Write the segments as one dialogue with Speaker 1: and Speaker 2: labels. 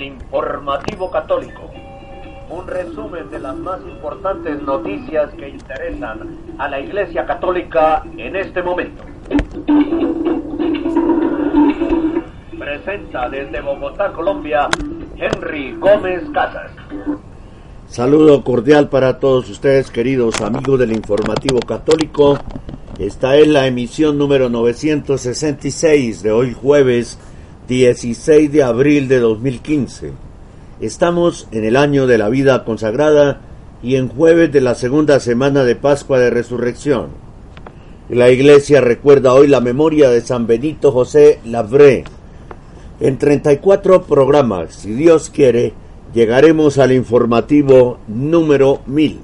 Speaker 1: El informativo católico, un resumen de las más importantes noticias que interesan a la Iglesia Católica en este momento. Presenta desde Bogotá, Colombia, Henry Gómez Casas.
Speaker 2: Saludo cordial para todos ustedes, queridos amigos del informativo católico. Esta es la emisión número 966 de hoy jueves 16 de abril de 2015. Estamos en el año de la vida consagrada y en jueves de la segunda semana de Pascua de Resurrección. La iglesia recuerda hoy la memoria de San Benito José Lavré. En 34 programas, si Dios quiere, llegaremos al informativo número 1000.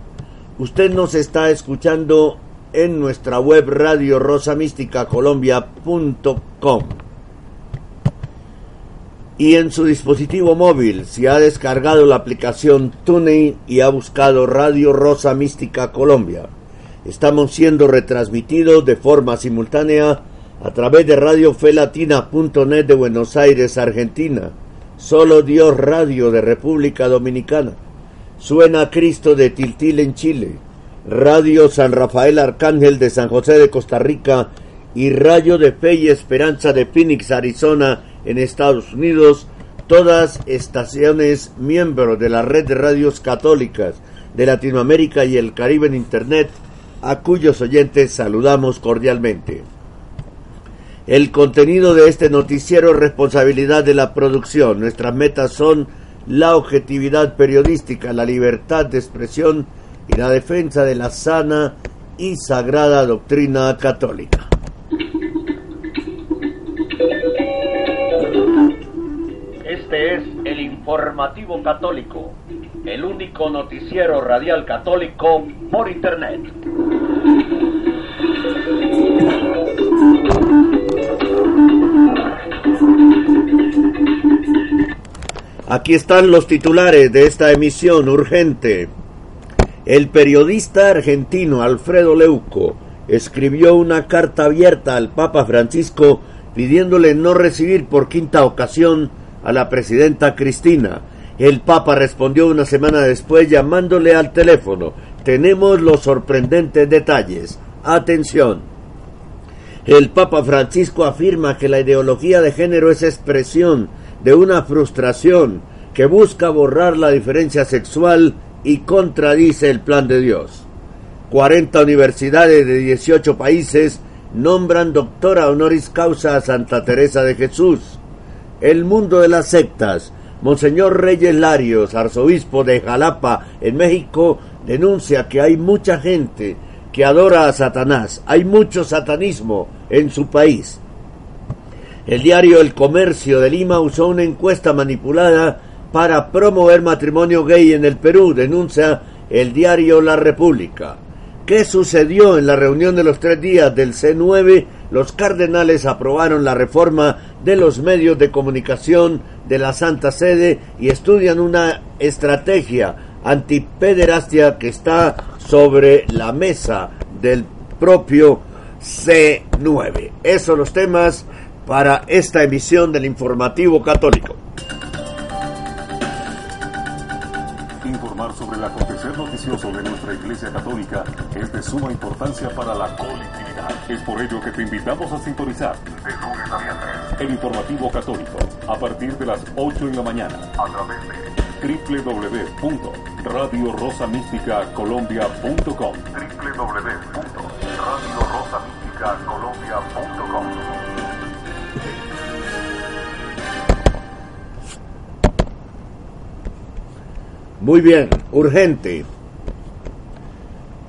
Speaker 2: Usted nos está escuchando en nuestra web radio rosamísticacolombia.com y en su dispositivo móvil si ha descargado la aplicación TuneIn y ha buscado Radio Rosa Mística Colombia. Estamos siendo retransmitidos de forma simultánea a través de radiofelatina.net de Buenos Aires, Argentina. Solo Dios Radio de República Dominicana. Suena Cristo de Tiltil en Chile. Radio San Rafael Arcángel de San José de Costa Rica y Rayo de Fe y Esperanza de Phoenix, Arizona, en Estados Unidos, todas estaciones miembros de la red de radios católicas de Latinoamérica y el Caribe en Internet, a cuyos oyentes saludamos cordialmente. El contenido de este noticiero es responsabilidad de la producción. Nuestras metas son la objetividad periodística, la libertad de expresión y la defensa de la sana y sagrada doctrina católica.
Speaker 1: Este es el informativo católico, el único noticiero radial católico por internet.
Speaker 2: Aquí están los titulares de esta emisión urgente. El periodista argentino Alfredo Leuco escribió una carta abierta al Papa Francisco pidiéndole no recibir por quinta ocasión a la presidenta Cristina. El Papa respondió una semana después llamándole al teléfono. Tenemos los sorprendentes detalles. Atención. El Papa Francisco afirma que la ideología de género es expresión de una frustración que busca borrar la diferencia sexual y contradice el plan de Dios. 40 universidades de 18 países nombran doctora honoris causa a Santa Teresa de Jesús. El mundo de las sectas. Monseñor Reyes Larios, arzobispo de Jalapa, en México, denuncia que hay mucha gente que adora a Satanás. Hay mucho satanismo en su país. El diario El Comercio de Lima usó una encuesta manipulada para promover matrimonio gay en el Perú, denuncia el diario La República. ¿Qué sucedió en la reunión de los tres días del C9? Los cardenales aprobaron la reforma de los medios de comunicación de la Santa Sede y estudian una estrategia antipederastia que está sobre la mesa del propio C9. Esos son los temas para esta emisión del informativo católico.
Speaker 3: Noticioso de nuestra Iglesia Católica es de suma importancia para la colectividad. Es por ello que te invitamos a sintonizar el informativo católico a partir de las 8 en la mañana a través de www.radiorosamisticacolombia.com www.radiorosamisticacolombia.com
Speaker 2: Muy bien, urgente.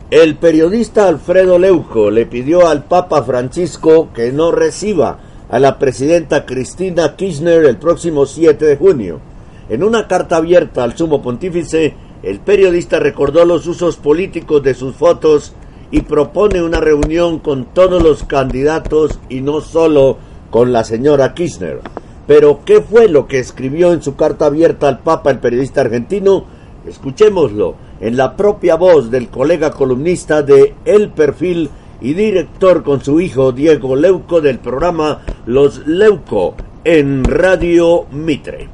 Speaker 2: El periodista Alfredo Leuco le pidió al Papa Francisco que no reciba a la presidenta Cristina Kirchner el próximo 7 de junio. En una carta abierta al sumo pontífice, el periodista recordó los usos políticos de sus fotos y propone una reunión con todos los candidatos y no solo con la señora Kirchner. Pero, ¿qué fue lo que escribió en su carta abierta al Papa el periodista argentino? Escuchémoslo en la propia voz del colega columnista de El Perfil y director con su hijo Diego Leuco del programa Los Leuco en Radio Mitre.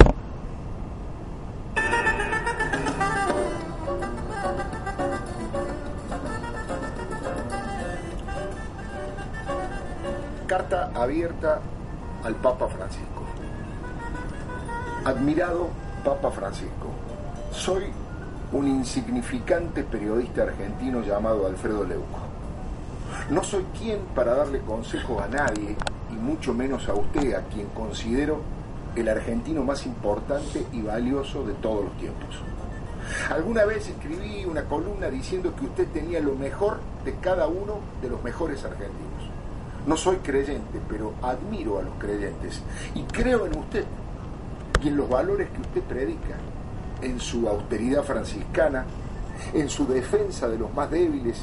Speaker 4: Carta abierta al Papa Francisco. Admirado Papa Francisco, soy un insignificante periodista argentino llamado Alfredo Leuco. No soy quien para darle consejos a nadie, y mucho menos a usted, a quien considero el argentino más importante y valioso de todos los tiempos. Alguna vez escribí una columna diciendo que usted tenía lo mejor de cada uno de los mejores argentinos. No soy creyente, pero admiro a los creyentes y creo en usted y en los valores que usted predica, en su austeridad franciscana, en su defensa de los más débiles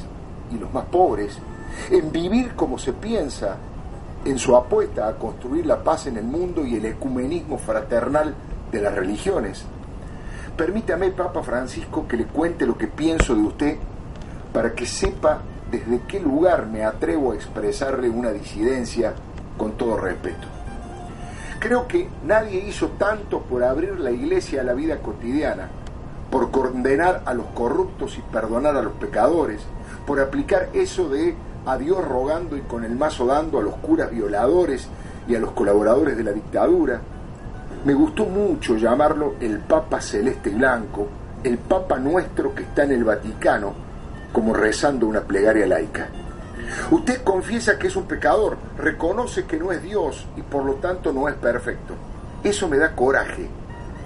Speaker 4: y los más pobres, en vivir como se piensa, en su apuesta a construir la paz en el mundo y el ecumenismo fraternal de las religiones. Permítame, Papa Francisco, que le cuente lo que pienso de usted para que sepa desde qué lugar me atrevo a expresarle una disidencia con todo respeto. Creo que nadie hizo tanto por abrir la iglesia a la vida cotidiana, por condenar a los corruptos y perdonar a los pecadores, por aplicar eso de a Dios rogando y con el mazo dando a los curas violadores y a los colaboradores de la dictadura. Me gustó mucho llamarlo el Papa Celeste Blanco, el Papa nuestro que está en el Vaticano, como rezando una plegaria laica. Usted confiesa que es un pecador, reconoce que no es Dios y por lo tanto no es perfecto. Eso me da coraje,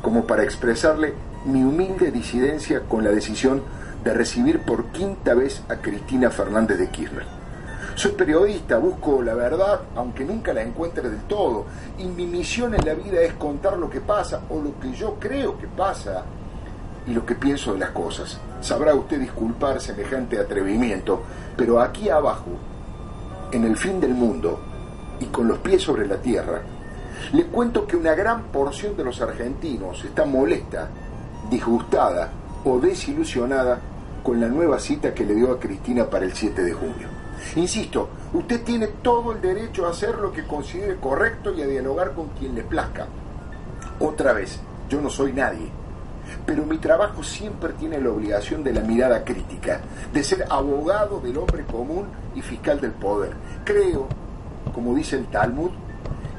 Speaker 4: como para expresarle mi humilde disidencia con la decisión de recibir por quinta vez a Cristina Fernández de Kirchner. Soy periodista, busco la verdad, aunque nunca la encuentre del todo, y mi misión en la vida es contar lo que pasa o lo que yo creo que pasa y lo que pienso de las cosas. Sabrá usted disculpar semejante atrevimiento, pero aquí abajo, en el fin del mundo y con los pies sobre la tierra, le cuento que una gran porción de los argentinos está molesta, disgustada o desilusionada con la nueva cita que le dio a Cristina para el 7 de junio. Insisto, usted tiene todo el derecho a hacer lo que considere correcto y a dialogar con quien le plazca. Otra vez, yo no soy nadie pero mi trabajo siempre tiene la obligación de la mirada crítica, de ser abogado del hombre común y fiscal del poder. Creo, como dice el Talmud,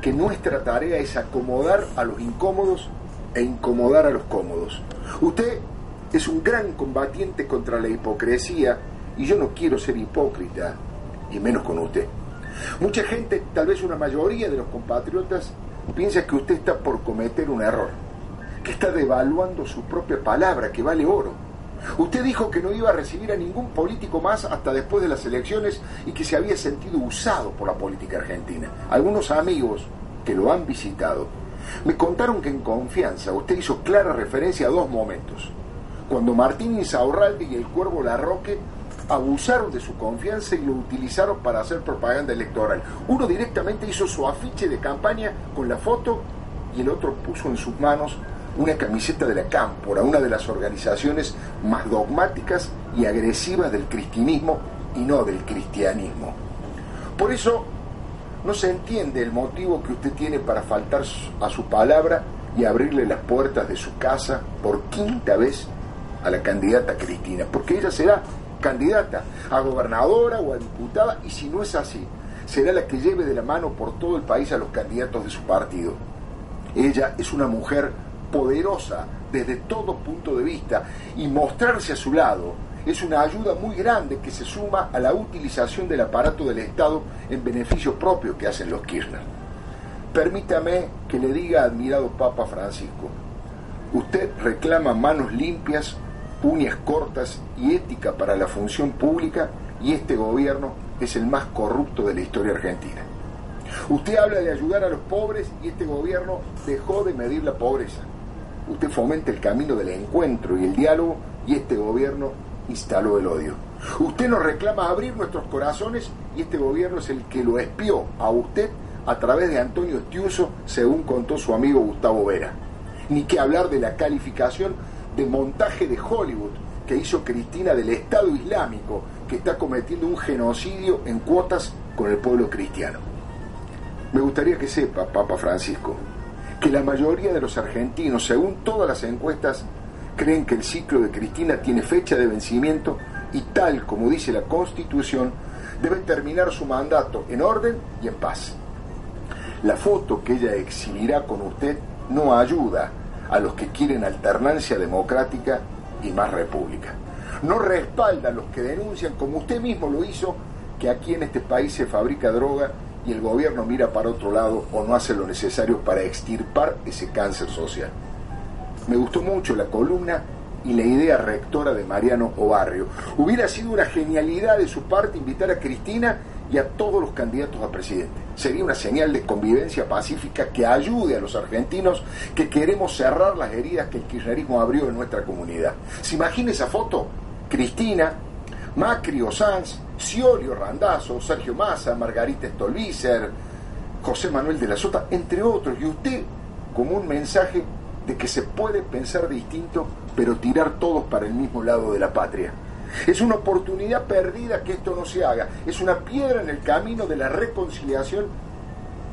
Speaker 4: que nuestra tarea es acomodar a los incómodos e incomodar a los cómodos. Usted es un gran combatiente contra la hipocresía y yo no quiero ser hipócrita, y menos con usted. Mucha gente, tal vez una mayoría de los compatriotas, piensa que usted está por cometer un error que está devaluando su propia palabra, que vale oro. Usted dijo que no iba a recibir a ningún político más hasta después de las elecciones y que se había sentido usado por la política argentina. Algunos amigos que lo han visitado me contaron que en confianza usted hizo clara referencia a dos momentos. Cuando Martín Insaurralde y el Cuervo Larroque abusaron de su confianza y lo utilizaron para hacer propaganda electoral. Uno directamente hizo su afiche de campaña con la foto y el otro puso en sus manos una camiseta de la Cámpora, una de las organizaciones más dogmáticas y agresivas del cristianismo y no del cristianismo. Por eso no se entiende el motivo que usted tiene para faltar a su palabra y abrirle las puertas de su casa por quinta vez a la candidata Cristina, porque ella será candidata a gobernadora o a diputada y si no es así, será la que lleve de la mano por todo el país a los candidatos de su partido. Ella es una mujer poderosa desde todo punto de vista y mostrarse a su lado es una ayuda muy grande que se suma a la utilización del aparato del Estado en beneficio propio que hacen los Kirchner. Permítame que le diga, admirado Papa Francisco, usted reclama manos limpias uñas cortas y ética para la función pública y este gobierno es el más corrupto de la historia argentina. Usted habla de ayudar a los pobres y este gobierno dejó de medir la pobreza. Usted fomenta el camino del encuentro y el diálogo y este gobierno instaló el odio. Usted nos reclama abrir nuestros corazones y este gobierno es el que lo espió a usted a través de Antonio Estiuso, según contó su amigo Gustavo Vera. Ni que hablar de la calificación de montaje de Hollywood que hizo Cristina del Estado Islámico, que está cometiendo un genocidio en cuotas con el pueblo cristiano. Me gustaría que sepa, Papa Francisco, que la mayoría de los argentinos, según todas las encuestas, creen que el ciclo de Cristina tiene fecha de vencimiento y tal como dice la Constitución, debe terminar su mandato en orden y en paz. La foto que ella exhibirá con usted no ayuda a los que quieren alternancia democrática y más república. No respalda a los que denuncian, como usted mismo lo hizo, que aquí en este país se fabrica droga y el gobierno mira para otro lado o no hace lo necesario para extirpar ese cáncer social. Me gustó mucho la columna y la idea rectora de Mariano Obarrio. Hubiera sido una genialidad de su parte invitar a Cristina y a todos los candidatos a presidente. Sería una señal de convivencia pacífica que ayude a los argentinos que queremos cerrar las heridas que el kirchnerismo abrió en nuestra comunidad. ¿Se imagina esa foto? Cristina, Macri o Sanz, Scioli Randazzo, Sergio Massa, Margarita Stolbizer, José Manuel de la Sota, entre otros, y usted como un mensaje de que se puede pensar distinto, pero tirar todos para el mismo lado de la patria. Es una oportunidad perdida que esto no se haga. Es una piedra en el camino de la reconciliación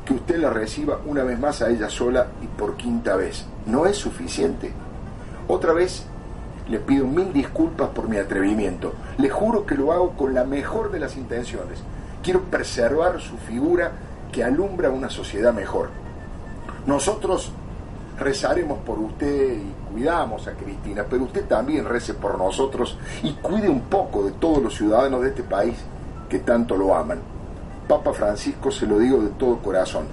Speaker 4: que usted la reciba una vez más a ella sola y por quinta vez. No es suficiente. Otra vez le pido mil disculpas por mi atrevimiento. Le juro que lo hago con la mejor de las intenciones. Quiero preservar su figura que alumbra una sociedad mejor. Nosotros rezaremos por usted y cuidamos a Cristina, pero usted también rece por nosotros y cuide un poco de todos los ciudadanos de este país que tanto lo aman. Papa Francisco se lo digo de todo corazón.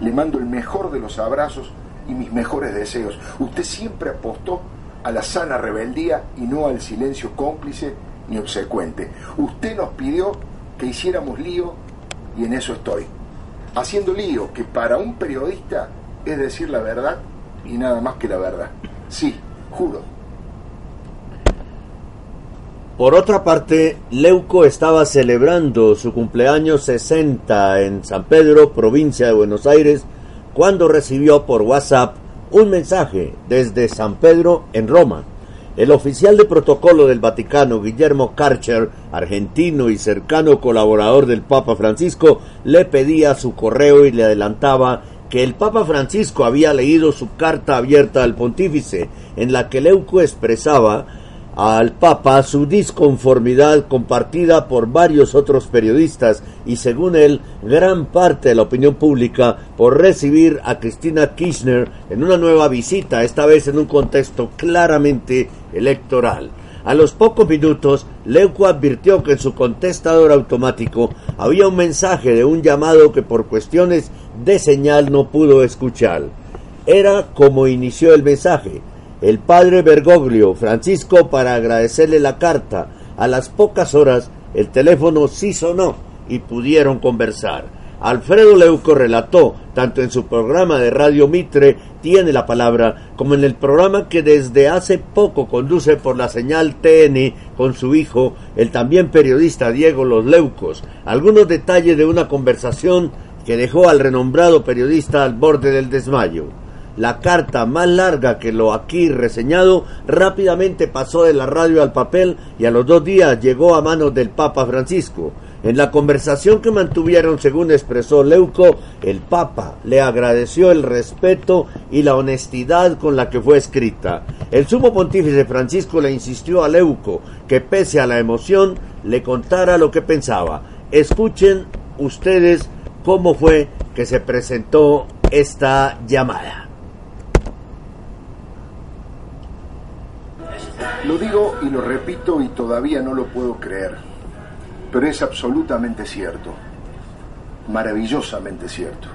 Speaker 4: Le mando el mejor de los abrazos y mis mejores deseos. Usted siempre apostó a la sana rebeldía y no al silencio cómplice ni obsecuente. Usted nos pidió que hiciéramos lío y en eso estoy. Haciendo lío, que para un periodista es decir la verdad y nada más que la verdad. Sí, juro.
Speaker 2: Por otra parte, Leuco estaba celebrando su cumpleaños 60 en San Pedro, provincia de Buenos Aires, cuando recibió por WhatsApp un mensaje desde San Pedro en Roma. El oficial de protocolo del Vaticano, Guillermo Karcher, argentino y cercano colaborador del Papa Francisco, le pedía su correo y le adelantaba que el Papa Francisco había leído su carta abierta al pontífice, en la que Leuco expresaba al Papa su disconformidad compartida por varios otros periodistas y según él gran parte de la opinión pública por recibir a Cristina Kirchner en una nueva visita, esta vez en un contexto claramente electoral. A los pocos minutos, Leuco advirtió que en su contestador automático había un mensaje de un llamado que por cuestiones de señal no pudo escuchar. Era como inició el mensaje. El padre Bergoglio, Francisco, para agradecerle la carta. A las pocas horas el teléfono sí sonó y pudieron conversar. Alfredo Leuco relató, tanto en su programa de Radio Mitre Tiene la Palabra, como en el programa que desde hace poco conduce por la señal TN con su hijo, el también periodista Diego Los Leucos, algunos detalles de una conversación que dejó al renombrado periodista al borde del desmayo. La carta más larga que lo aquí reseñado rápidamente pasó de la radio al papel y a los dos días llegó a manos del Papa Francisco. En la conversación que mantuvieron, según expresó Leuco, el Papa le agradeció el respeto y la honestidad con la que fue escrita. El sumo pontífice Francisco le insistió a Leuco que pese a la emoción le contara lo que pensaba. Escuchen ustedes cómo fue que se presentó esta llamada.
Speaker 4: Lo digo y lo repito y todavía no lo puedo creer pero es absolutamente cierto, maravillosamente cierto.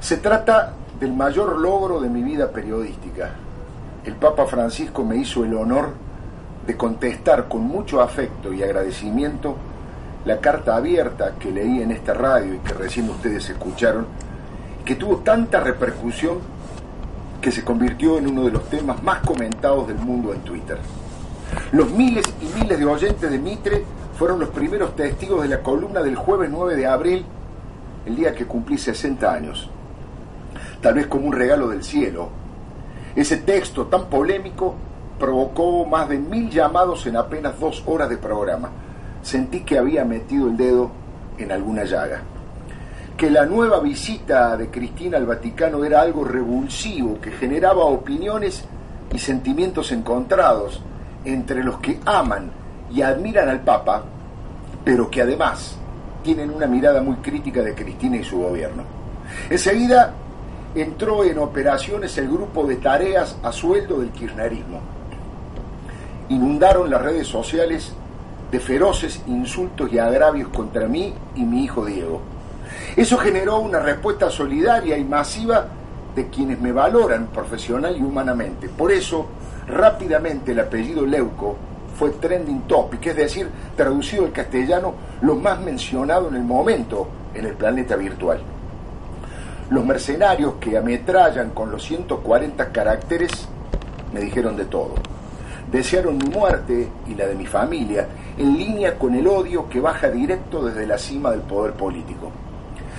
Speaker 4: Se trata del mayor logro de mi vida periodística. El Papa Francisco me hizo el honor de contestar con mucho afecto y agradecimiento la carta abierta que leí en esta radio y que recién ustedes escucharon, que tuvo tanta repercusión que se convirtió en uno de los temas más comentados del mundo en Twitter. Los miles y miles de oyentes de Mitre fueron los primeros testigos de la columna del jueves 9 de abril, el día que cumplí 60 años. Tal vez como un regalo del cielo. Ese texto tan polémico provocó más de mil llamados en apenas dos horas de programa. Sentí que había metido el dedo en alguna llaga. Que la nueva visita de Cristina al Vaticano era algo revulsivo, que generaba opiniones y sentimientos encontrados entre los que aman y admiran al Papa, pero que además tienen una mirada muy crítica de Cristina y su gobierno. Enseguida entró en operaciones el grupo de tareas a sueldo del kirchnerismo inundaron las redes sociales de feroces insultos y agravios contra mí y mi hijo Diego. Eso generó una respuesta solidaria y masiva de quienes me valoran profesional y humanamente. Por eso, rápidamente el apellido Leuco fue trending topic, es decir, traducido al castellano, lo más mencionado en el momento en el planeta virtual. Los mercenarios que ametrallan con los 140 caracteres me dijeron de todo desearon mi muerte y la de mi familia, en línea con el odio que baja directo desde la cima del poder político.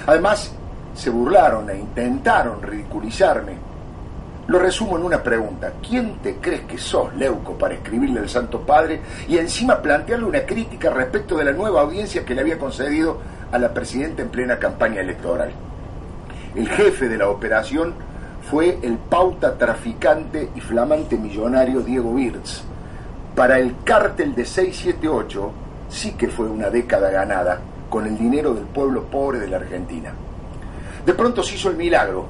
Speaker 4: Además, se burlaron e intentaron ridiculizarme. Lo resumo en una pregunta. ¿Quién te crees que sos, Leuco, para escribirle al Santo Padre y encima plantearle una crítica respecto de la nueva audiencia que le había concedido a la presidenta en plena campaña electoral? El jefe de la operación fue el pauta traficante y flamante millonario Diego Wirtz. Para el cártel de 678 sí que fue una década ganada con el dinero del pueblo pobre de la Argentina. De pronto se hizo el milagro.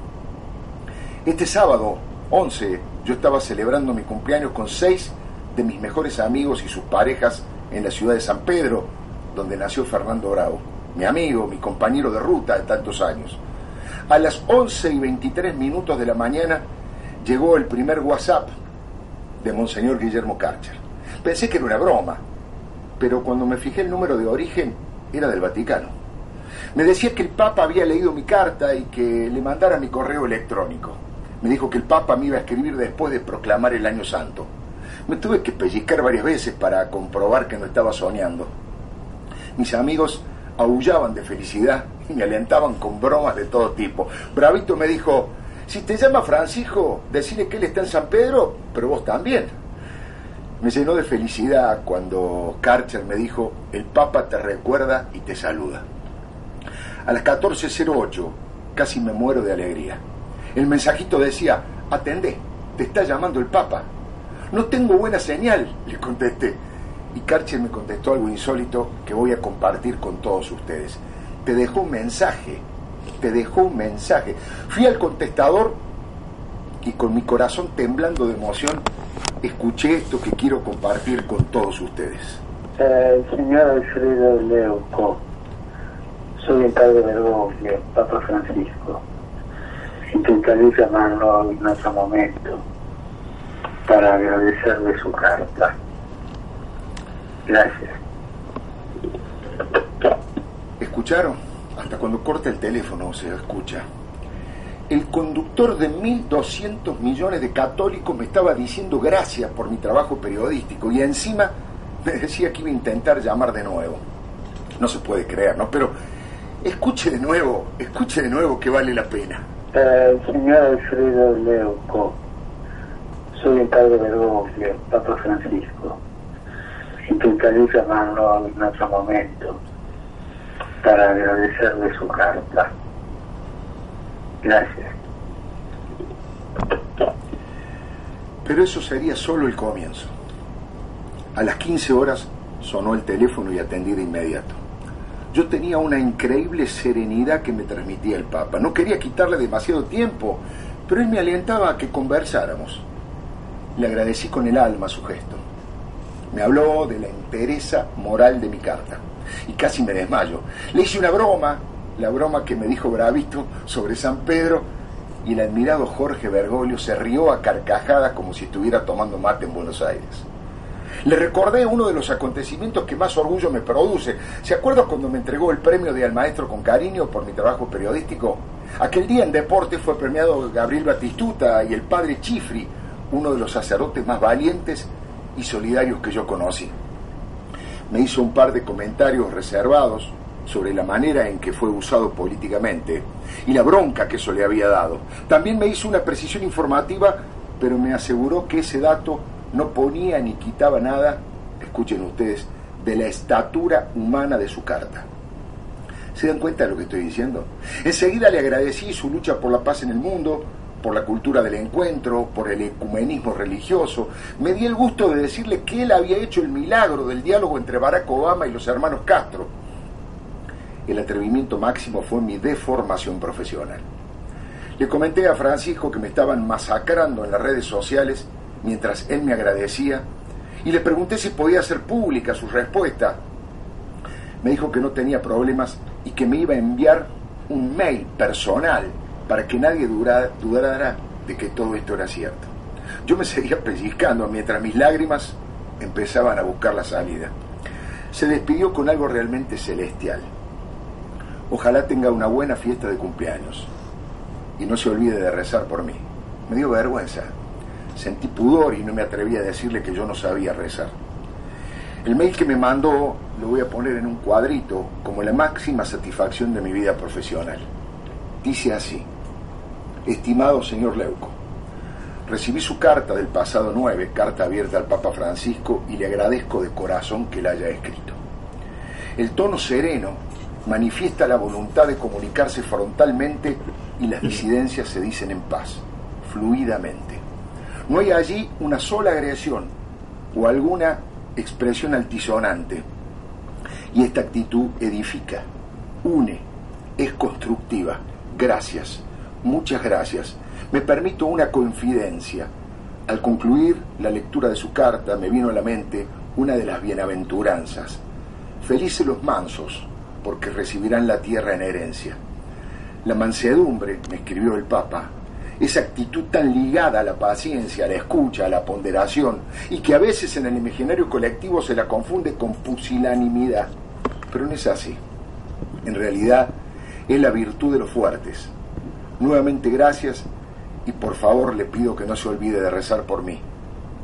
Speaker 4: Este sábado 11 yo estaba celebrando mi cumpleaños con seis de mis mejores amigos y sus parejas en la ciudad de San Pedro, donde nació Fernando Bravo, mi amigo, mi compañero de ruta de tantos años. A las 11 y 23 minutos de la mañana llegó el primer WhatsApp de Monseñor Guillermo Karcher. Pensé que era una broma, pero cuando me fijé el número de origen era del Vaticano. Me decía que el Papa había leído mi carta y que le mandara mi correo electrónico. Me dijo que el Papa me iba a escribir después de proclamar el Año Santo. Me tuve que pellizcar varias veces para comprobar que no estaba soñando. Mis amigos aullaban de felicidad y me alentaban con bromas de todo tipo. Bravito me dijo, si te llama Francisco, decirle que él está en San Pedro, pero vos también. Me llenó de felicidad cuando Karcher me dijo, el Papa te recuerda y te saluda. A las 14.08 casi me muero de alegría. El mensajito decía, atendé, te está llamando el Papa. No tengo buena señal, le contesté. Y Karcher me contestó algo insólito que voy a compartir con todos ustedes te dejó un mensaje, te dejó un mensaje. Fui al contestador y con mi corazón temblando de emoción escuché esto que quiero compartir con todos ustedes.
Speaker 5: Eh, señor Alfredo Leuco, soy el padre Bergoglio, Papa Francisco. Intentaré llamarlo en otro momento para agradecerle su carta. Gracias.
Speaker 4: ¿Escucharon? Hasta cuando corta el teléfono se escucha. El conductor de 1.200 millones de católicos me estaba diciendo gracias por mi trabajo periodístico y encima me decía que iba a intentar llamar de nuevo. No se puede creer, ¿no? Pero escuche de nuevo, escuche de nuevo que vale la pena.
Speaker 5: Eh, señor Alfredo Leuco, soy el padre Bergoglio, Papa Francisco. Intentaré llamarlo en otro momento para agradecerle su carta. Gracias.
Speaker 4: Pero eso sería solo el comienzo. A las 15 horas sonó el teléfono y atendí de inmediato. Yo tenía una increíble serenidad que me transmitía el Papa. No quería quitarle demasiado tiempo, pero él me alentaba a que conversáramos. Le agradecí con el alma su gesto. Me habló de la entereza moral de mi carta y casi me desmayo. Le hice una broma, la broma que me dijo Bravito sobre San Pedro, y el admirado Jorge Bergoglio se rió a carcajadas como si estuviera tomando mate en Buenos Aires. Le recordé uno de los acontecimientos que más orgullo me produce. ¿Se acuerda cuando me entregó el premio de al maestro con cariño por mi trabajo periodístico? Aquel día en deporte fue premiado Gabriel Batistuta y el padre Chifri, uno de los sacerdotes más valientes y solidarios que yo conocí. Me hizo un par de comentarios reservados sobre la manera en que fue usado políticamente y la bronca que eso le había dado. También me hizo una precisión informativa, pero me aseguró que ese dato no ponía ni quitaba nada, escuchen ustedes, de la estatura humana de su carta. ¿Se dan cuenta de lo que estoy diciendo? Enseguida le agradecí su lucha por la paz en el mundo, por la cultura del encuentro, por el ecumenismo religioso. Me di el gusto de decirle que él había hecho el milagro del diálogo entre Barack Obama y los hermanos Castro. El atrevimiento máximo fue mi deformación profesional. Le comenté a Francisco que me estaban masacrando en las redes sociales mientras él me agradecía y le pregunté si podía hacer pública su respuesta. Me dijo que no tenía problemas y que me iba a enviar un mail personal para que nadie dudara de que todo esto era cierto. Yo me seguía pellizcando mientras mis lágrimas empezaban a buscar la salida. Se despidió con algo realmente celestial. Ojalá tenga una buena fiesta de cumpleaños y no se olvide de rezar por mí. Me dio vergüenza. Sentí pudor y no me atreví a decirle que yo no sabía rezar. El mail que me mandó lo voy a poner en un cuadrito como la máxima satisfacción de mi vida profesional. Dice así, estimado señor Leuco, recibí su carta del pasado 9, carta abierta al Papa Francisco, y le agradezco de corazón que la haya escrito. El tono sereno manifiesta la voluntad de comunicarse frontalmente y las disidencias se dicen en paz, fluidamente. No hay allí una sola agresión o alguna expresión altisonante. Y esta actitud edifica, une, es constructiva. Gracias, muchas gracias. Me permito una confidencia. Al concluir la lectura de su carta me vino a la mente una de las bienaventuranzas. Felices los mansos, porque recibirán la tierra en herencia. La mansedumbre, me escribió el Papa, esa actitud tan ligada a la paciencia, a la escucha, a la ponderación, y que a veces en el imaginario colectivo se la confunde con pusilanimidad. Pero no es así. En realidad es la virtud de los fuertes. Nuevamente gracias y por favor le pido que no se olvide de rezar por mí.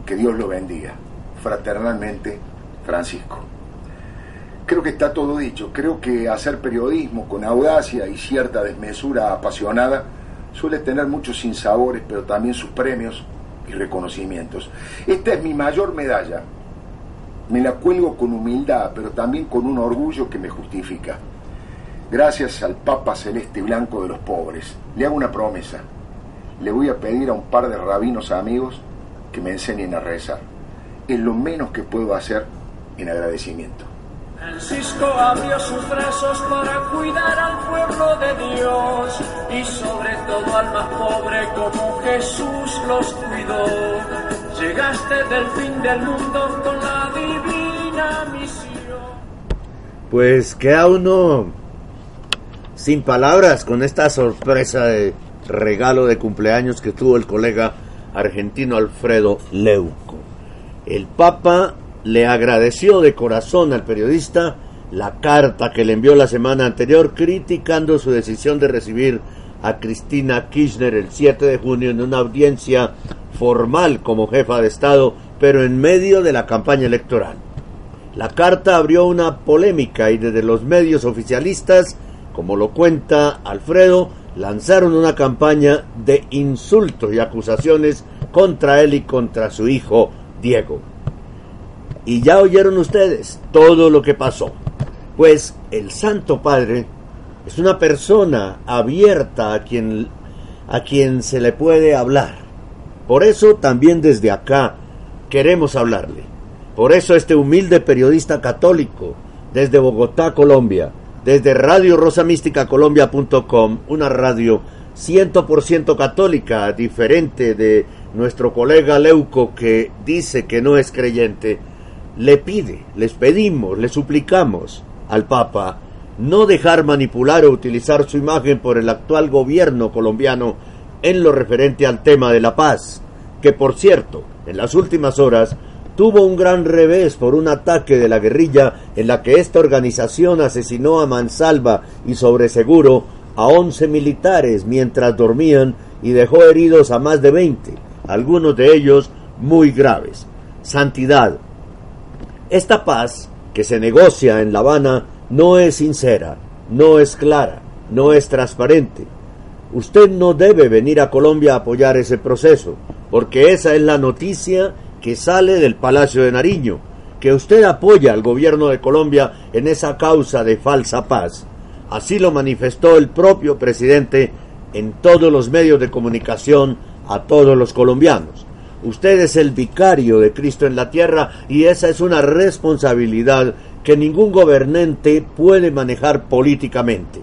Speaker 4: Que Dios lo bendiga. Fraternalmente, Francisco. Creo que está todo dicho. Creo que hacer periodismo con audacia y cierta desmesura apasionada suele tener muchos sinsabores, pero también sus premios y reconocimientos. Esta es mi mayor medalla. Me la cuelgo con humildad, pero también con un orgullo que me justifica. Gracias al Papa Celeste Blanco de los pobres, le hago una promesa. Le voy a pedir a un par de rabinos amigos que me enseñen a rezar. Es lo menos que puedo hacer en agradecimiento.
Speaker 6: Francisco abrió sus brazos para cuidar al pueblo de Dios y sobre todo al más pobre como Jesús los cuidó. Llegaste del fin del mundo con la divina misión.
Speaker 2: Pues queda uno sin palabras con esta sorpresa de regalo de cumpleaños que tuvo el colega argentino Alfredo Leuco. El Papa le agradeció de corazón al periodista la carta que le envió la semana anterior criticando su decisión de recibir a Cristina Kirchner el 7 de junio en una audiencia formal como jefa de Estado, pero en medio de la campaña electoral. La carta abrió una polémica y desde los medios oficialistas, como lo cuenta Alfredo, lanzaron una campaña de insultos y acusaciones contra él y contra su hijo Diego. Y ya oyeron ustedes todo lo que pasó. Pues el Santo Padre es una persona abierta a quien, a quien se le puede hablar. Por eso también desde acá queremos hablarle. Por eso este humilde periodista católico desde Bogotá, Colombia, desde Radio Rosa Mística Colombia.com, una radio 100% católica, diferente de nuestro colega Leuco que dice que no es creyente, le pide, les pedimos, le suplicamos al Papa no dejar manipular o utilizar su imagen por el actual gobierno colombiano en lo referente al tema de la paz, que por cierto, en las últimas horas tuvo un gran revés por un ataque de la guerrilla en la que esta organización asesinó a mansalva y sobre seguro a once militares mientras dormían y dejó heridos a más de veinte, algunos de ellos muy graves. Santidad. Esta paz que se negocia en La Habana no es sincera, no es clara, no es transparente. Usted no debe venir a Colombia a apoyar ese proceso, porque esa es la noticia que sale del Palacio de Nariño, que usted apoya al gobierno de Colombia en esa causa de falsa paz. Así lo manifestó el propio presidente en todos los medios de comunicación a todos los colombianos. Usted es el vicario de Cristo en la tierra y esa es una responsabilidad que ningún gobernante puede manejar políticamente.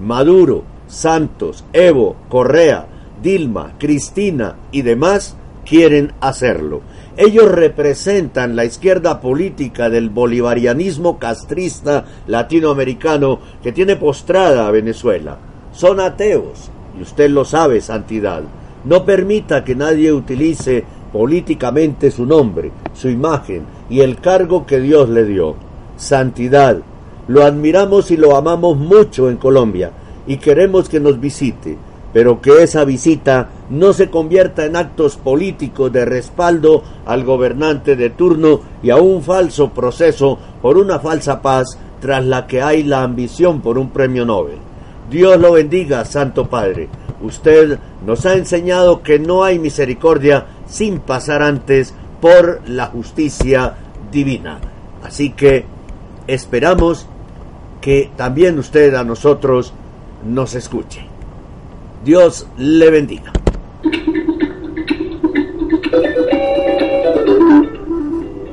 Speaker 2: Maduro, Santos, Evo, Correa, Dilma, Cristina y demás quieren hacerlo. Ellos representan la izquierda política del bolivarianismo castrista latinoamericano que tiene postrada a Venezuela. Son ateos, y usted lo sabe, Santidad. No permita que nadie utilice políticamente su nombre, su imagen y el cargo que Dios le dio. Santidad. Lo admiramos y lo amamos mucho en Colombia y queremos que nos visite, pero que esa visita no se convierta en actos políticos de respaldo al gobernante de turno y a un falso proceso por una falsa paz tras la que hay la ambición por un premio Nobel. Dios lo bendiga, Santo Padre. Usted nos ha enseñado que no hay misericordia sin pasar antes por la justicia divina. Así que esperamos que también usted a nosotros nos escuche. Dios le bendiga.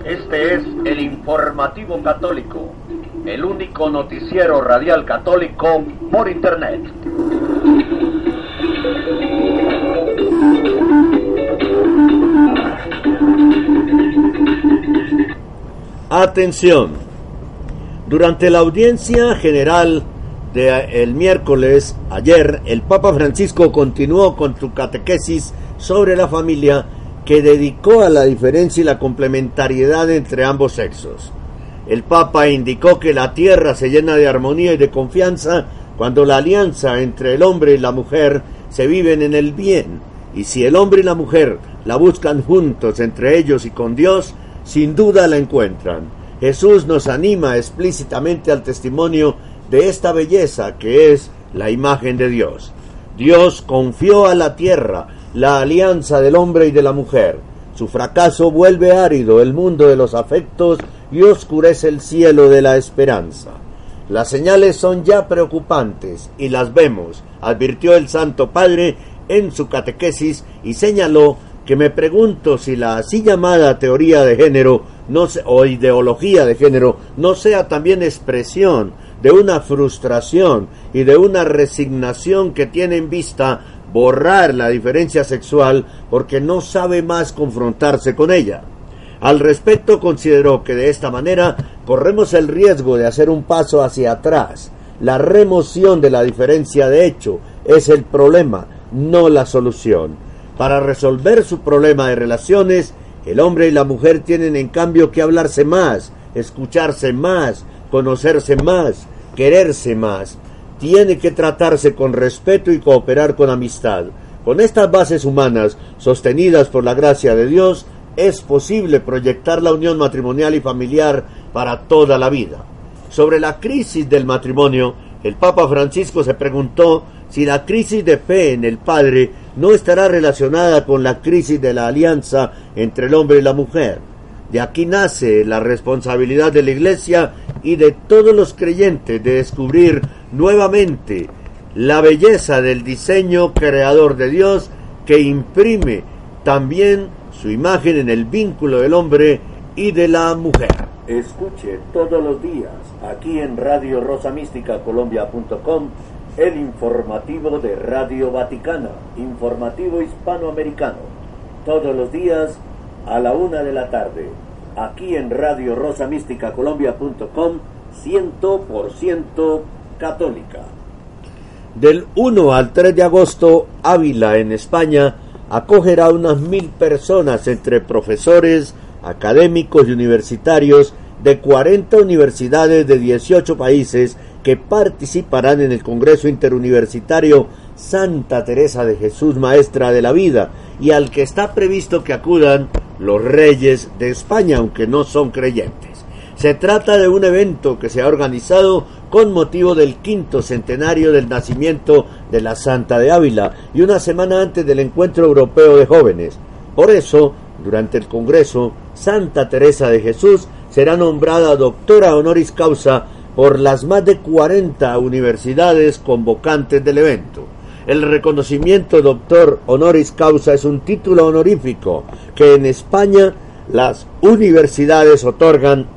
Speaker 1: Este es el informativo católico, el único noticiero radial católico por internet.
Speaker 2: Atención. Durante la audiencia general del miércoles, ayer, el Papa Francisco continuó con su catequesis sobre la familia que dedicó a la diferencia y la complementariedad entre ambos sexos. El Papa indicó que la tierra se llena de armonía y de confianza cuando la alianza entre el hombre y la mujer se viven en el bien, y si el hombre y la mujer la buscan juntos entre ellos y con Dios, sin duda la encuentran. Jesús nos anima explícitamente al testimonio de esta belleza que es la imagen de Dios. Dios confió a la tierra la alianza del hombre y de la mujer. Su fracaso vuelve árido el mundo de los afectos y oscurece el cielo de la esperanza. Las señales son ya preocupantes y las vemos, advirtió el Santo Padre en su catequesis y señaló que me pregunto si la así llamada teoría de género o ideología de género no sea también expresión de una frustración y de una resignación que tiene en vista borrar la diferencia sexual porque no sabe más confrontarse con ella. Al respecto consideró que de esta manera corremos el riesgo de hacer un paso hacia atrás. La remoción de la diferencia de hecho es el problema, no la solución. Para resolver su problema de relaciones, el hombre y la mujer tienen en cambio que hablarse más, escucharse más, conocerse más, quererse más. Tiene que tratarse con respeto y cooperar con amistad. Con estas bases humanas, sostenidas por la gracia de Dios, es posible proyectar la unión matrimonial y familiar para toda la vida. Sobre la crisis del matrimonio, el Papa Francisco se preguntó si la crisis de fe en el Padre no estará relacionada con la crisis de la alianza entre el hombre y la mujer. De aquí nace la responsabilidad de la Iglesia y de todos los creyentes de descubrir nuevamente la belleza del diseño creador de Dios que imprime también su imagen en el vínculo del hombre y de la mujer. Escuche todos los días aquí en Radio Rosa Mística Colombia.com el informativo de Radio Vaticana, informativo hispanoamericano, todos los días a la una de la tarde, aquí en Radio Rosa Mística Colombia.com, 100% católica. Del 1 al 3 de agosto, Ávila, en España, acogerá unas mil personas entre profesores, académicos y universitarios de 40 universidades de 18 países que participarán en el Congreso Interuniversitario Santa Teresa de Jesús, Maestra de la Vida, y al que está previsto que acudan los reyes de España, aunque no son creyentes. Se trata de un evento que se ha organizado con motivo del quinto centenario del nacimiento de la Santa de Ávila y una semana antes del Encuentro Europeo de Jóvenes. Por eso, durante el Congreso, Santa Teresa de Jesús será nombrada doctora honoris causa por las más de 40 universidades convocantes del evento. El reconocimiento doctor honoris causa es un título honorífico que en España las universidades otorgan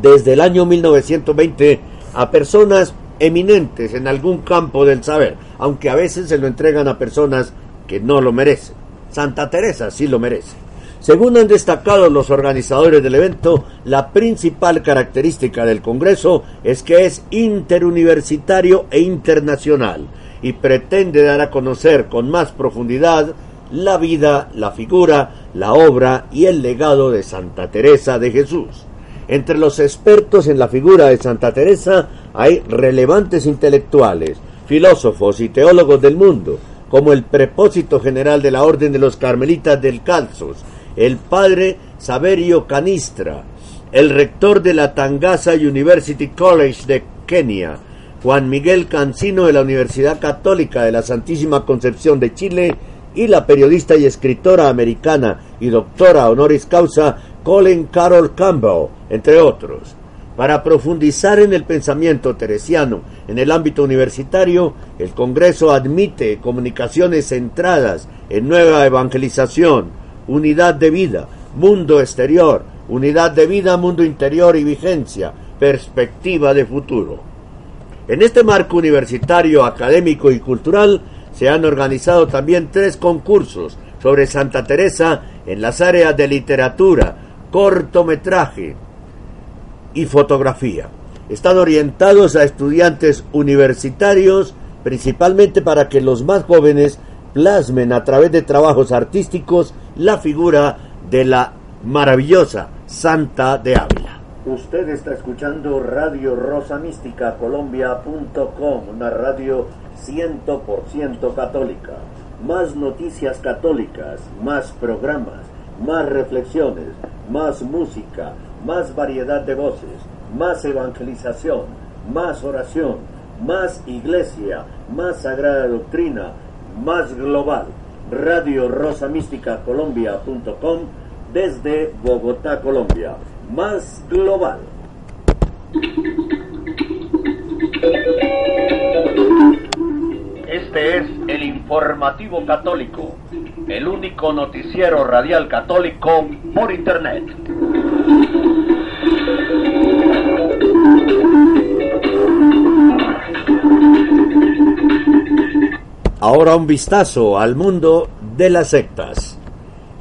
Speaker 2: desde el año 1920 a personas eminentes en algún campo del saber, aunque a veces se lo entregan a personas que no lo merecen. Santa Teresa sí lo merece. Según han destacado los organizadores del evento, la principal característica del Congreso es que es interuniversitario e internacional y pretende dar a conocer con más profundidad la vida, la figura, la obra y el legado de Santa Teresa de Jesús. Entre los expertos en la figura de Santa Teresa hay relevantes intelectuales, filósofos y teólogos del mundo, como el prepósito general de la Orden de los Carmelitas del Calzos, el padre Saverio Canistra, el rector de la Tangasa University College de Kenia, Juan Miguel Cancino de la Universidad Católica de la Santísima Concepción de Chile y la periodista y escritora americana y doctora honoris causa Colin Carol Campbell, entre otros. Para profundizar en el pensamiento teresiano en el ámbito universitario, el Congreso admite comunicaciones centradas en nueva evangelización, unidad de vida, mundo exterior, unidad de vida, mundo interior y vigencia, perspectiva de futuro. En este marco universitario, académico y cultural se han organizado también tres concursos sobre Santa Teresa en las áreas de literatura, cortometraje y fotografía. Están orientados a estudiantes universitarios principalmente para que los más jóvenes plasmen a través de trabajos artísticos la figura de la maravillosa Santa de Ávila. Usted está escuchando Radio Rosa Mística Colombia.com, una radio 100% católica. Más noticias católicas, más programas, más reflexiones, más música, más variedad de voces, más evangelización, más oración, más iglesia, más sagrada doctrina, más global. Radio Rosa Mística Colombia.com desde Bogotá, Colombia. Más global.
Speaker 1: Este es el informativo católico, el único noticiero radial católico por internet.
Speaker 2: Ahora un vistazo al mundo de las sectas.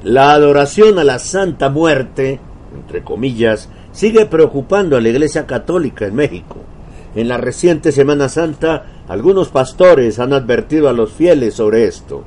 Speaker 2: La adoración a la Santa Muerte, entre comillas, sigue preocupando a la Iglesia Católica en México. En la reciente Semana Santa, algunos pastores han advertido a los fieles sobre esto.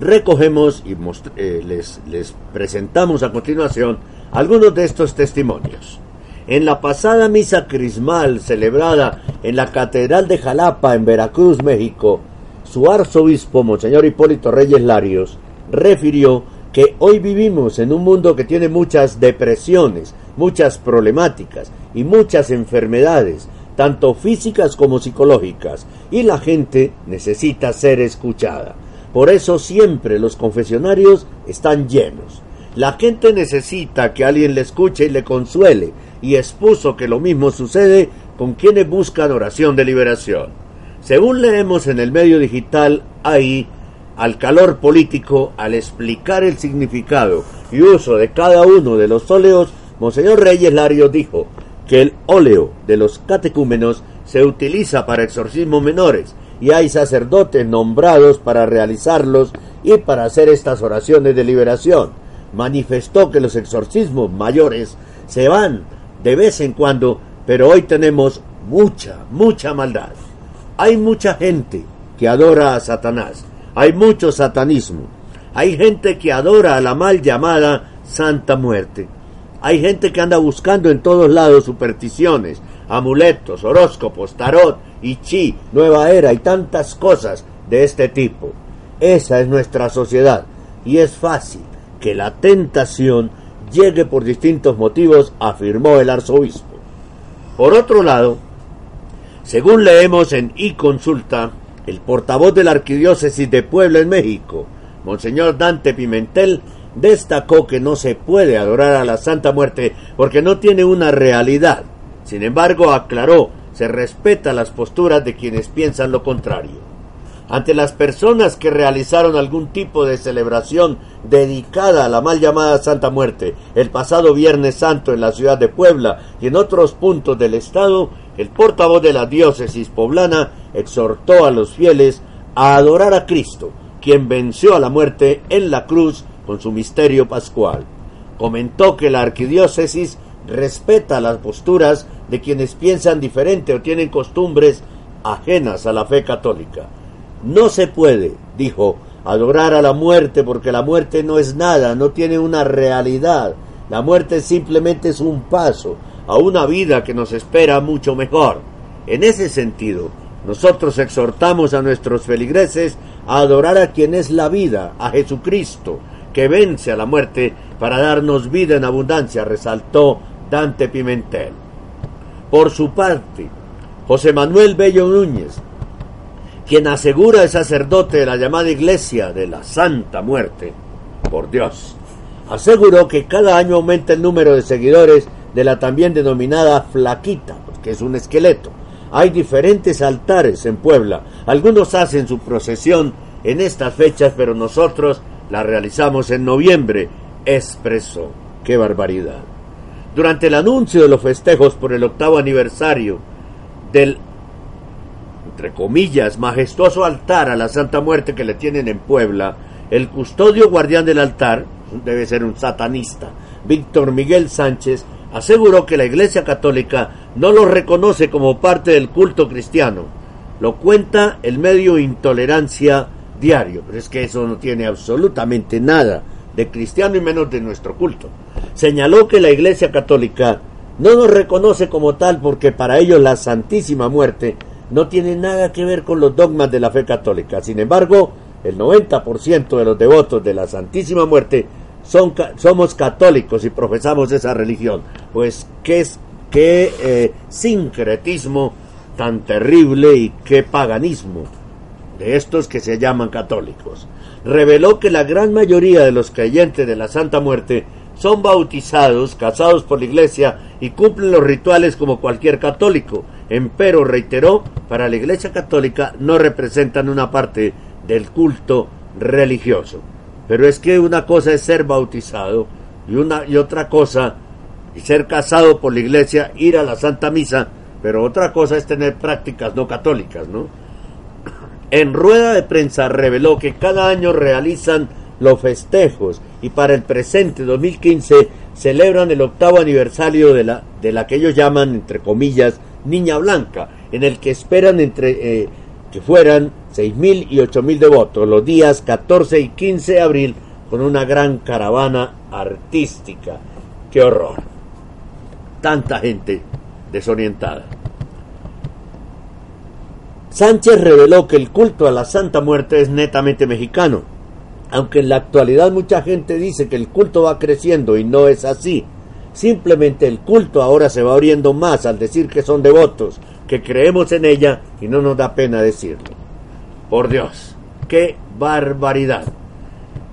Speaker 2: Recogemos y eh, les, les presentamos a continuación algunos de estos testimonios. En la pasada misa crismal celebrada en la Catedral de Jalapa, en Veracruz, México, su arzobispo, Monseñor Hipólito Reyes Larios, refirió que hoy vivimos en un mundo que tiene muchas depresiones, muchas problemáticas y muchas enfermedades, tanto físicas como psicológicas, y la gente necesita ser escuchada. Por eso siempre los confesionarios están llenos. La gente necesita que alguien le escuche y le consuele, y expuso que lo mismo sucede con quienes buscan oración de liberación. Según leemos en el medio digital, ahí, al calor político, al explicar el significado y uso de cada uno de los óleos, Monseñor Reyes Larios dijo que el óleo de los catecúmenos se utiliza para exorcismos menores y hay sacerdotes nombrados para realizarlos y para hacer estas oraciones de liberación. Manifestó que los exorcismos mayores se van de vez en cuando, pero hoy tenemos mucha, mucha maldad. Hay mucha gente que adora a Satanás. Hay mucho satanismo. Hay gente que adora a la mal llamada Santa Muerte. Hay gente que anda buscando en todos lados supersticiones, amuletos, horóscopos, tarot, y chi, nueva era y tantas cosas de este tipo. Esa es nuestra sociedad y es fácil que la tentación llegue por distintos motivos, afirmó el arzobispo. Por otro lado, según leemos en iConsulta, el portavoz de la Arquidiócesis de Puebla en México, Monseñor Dante Pimentel, destacó que no se puede adorar a la Santa Muerte porque no tiene una realidad. Sin embargo, aclaró, se respeta las posturas de quienes piensan lo contrario ante las personas que realizaron algún tipo de celebración dedicada a la mal llamada Santa Muerte el pasado Viernes Santo en la ciudad de Puebla y en otros puntos del estado, el portavoz de la diócesis poblana exhortó a los fieles a adorar a Cristo, quien venció a la muerte en la cruz con su misterio pascual. Comentó que la arquidiócesis respeta las posturas de quienes piensan diferente o tienen costumbres ajenas a la fe católica no se puede, dijo, adorar a la muerte porque la muerte no es nada, no tiene una realidad. La muerte simplemente es un paso a una vida que nos espera mucho mejor. En ese sentido, nosotros exhortamos a nuestros feligreses a adorar a quien es la vida, a Jesucristo, que vence a la muerte para darnos vida en abundancia, resaltó Dante Pimentel. Por su parte, José Manuel Bello Núñez, quien asegura el sacerdote de la llamada Iglesia de la Santa Muerte, por Dios, aseguró que cada año aumenta el número de seguidores de la también denominada Flaquita, que es un esqueleto. Hay diferentes altares en Puebla, algunos hacen su procesión en estas fechas, pero nosotros la realizamos en noviembre, expresó. ¡Qué barbaridad! Durante el anuncio de los festejos por el octavo aniversario del entre comillas, majestuoso altar a la Santa Muerte que le tienen en Puebla, el custodio guardián del altar, debe ser un satanista, Víctor Miguel Sánchez, aseguró que la Iglesia Católica no lo reconoce como parte del culto cristiano. Lo cuenta el medio Intolerancia Diario, pero es que eso no tiene absolutamente nada de cristiano y menos de nuestro culto. Señaló que la Iglesia Católica no nos reconoce como tal porque para ellos la Santísima Muerte no tiene nada que ver con los dogmas de la fe católica. Sin embargo, el 90% de los devotos de la Santísima Muerte son, somos católicos y profesamos esa religión. Pues qué, qué eh, sincretismo tan terrible y qué paganismo de estos que se llaman católicos. Reveló que la gran mayoría de los creyentes de la Santa Muerte son bautizados, casados por la Iglesia y cumplen los rituales como cualquier católico Empero reiteró, para la Iglesia Católica no representan una parte del culto religioso. Pero es que una cosa es ser bautizado y, una, y otra cosa y ser casado por la Iglesia, ir a la Santa Misa, pero otra cosa es tener prácticas no católicas, ¿no? En rueda de prensa reveló que cada año realizan los festejos y para el presente 2015 celebran el octavo aniversario de la, de la que ellos llaman, entre comillas, Niña Blanca, en el que esperan entre eh, que fueran 6.000 y 8.000 devotos los días 14 y 15 de abril con una gran caravana artística. ¡Qué horror! Tanta gente desorientada. Sánchez reveló que el culto a la Santa Muerte es netamente mexicano, aunque en la actualidad mucha gente dice que el culto va creciendo y no es así. Simplemente el culto ahora se va abriendo más al decir que son devotos, que creemos en ella y no nos da pena decirlo. Por Dios, qué barbaridad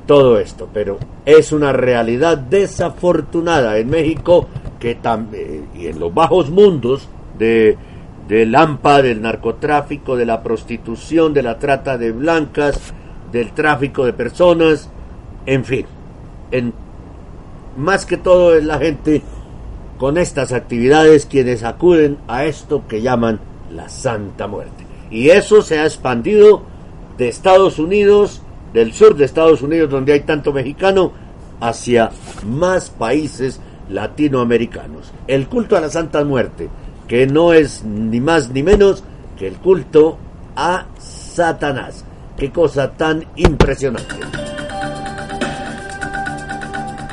Speaker 2: todo esto, pero es una realidad desafortunada en México que y en los bajos mundos de del AMPA, del narcotráfico, de la prostitución, de la trata de blancas, del tráfico de personas, en fin, en más que todo es la gente con estas actividades quienes acuden a esto que llaman la Santa Muerte. Y eso se ha expandido de Estados Unidos, del sur de Estados Unidos, donde hay tanto mexicano, hacia más países latinoamericanos. El culto a la Santa Muerte, que no es ni más ni menos que el culto a Satanás. Qué cosa tan impresionante.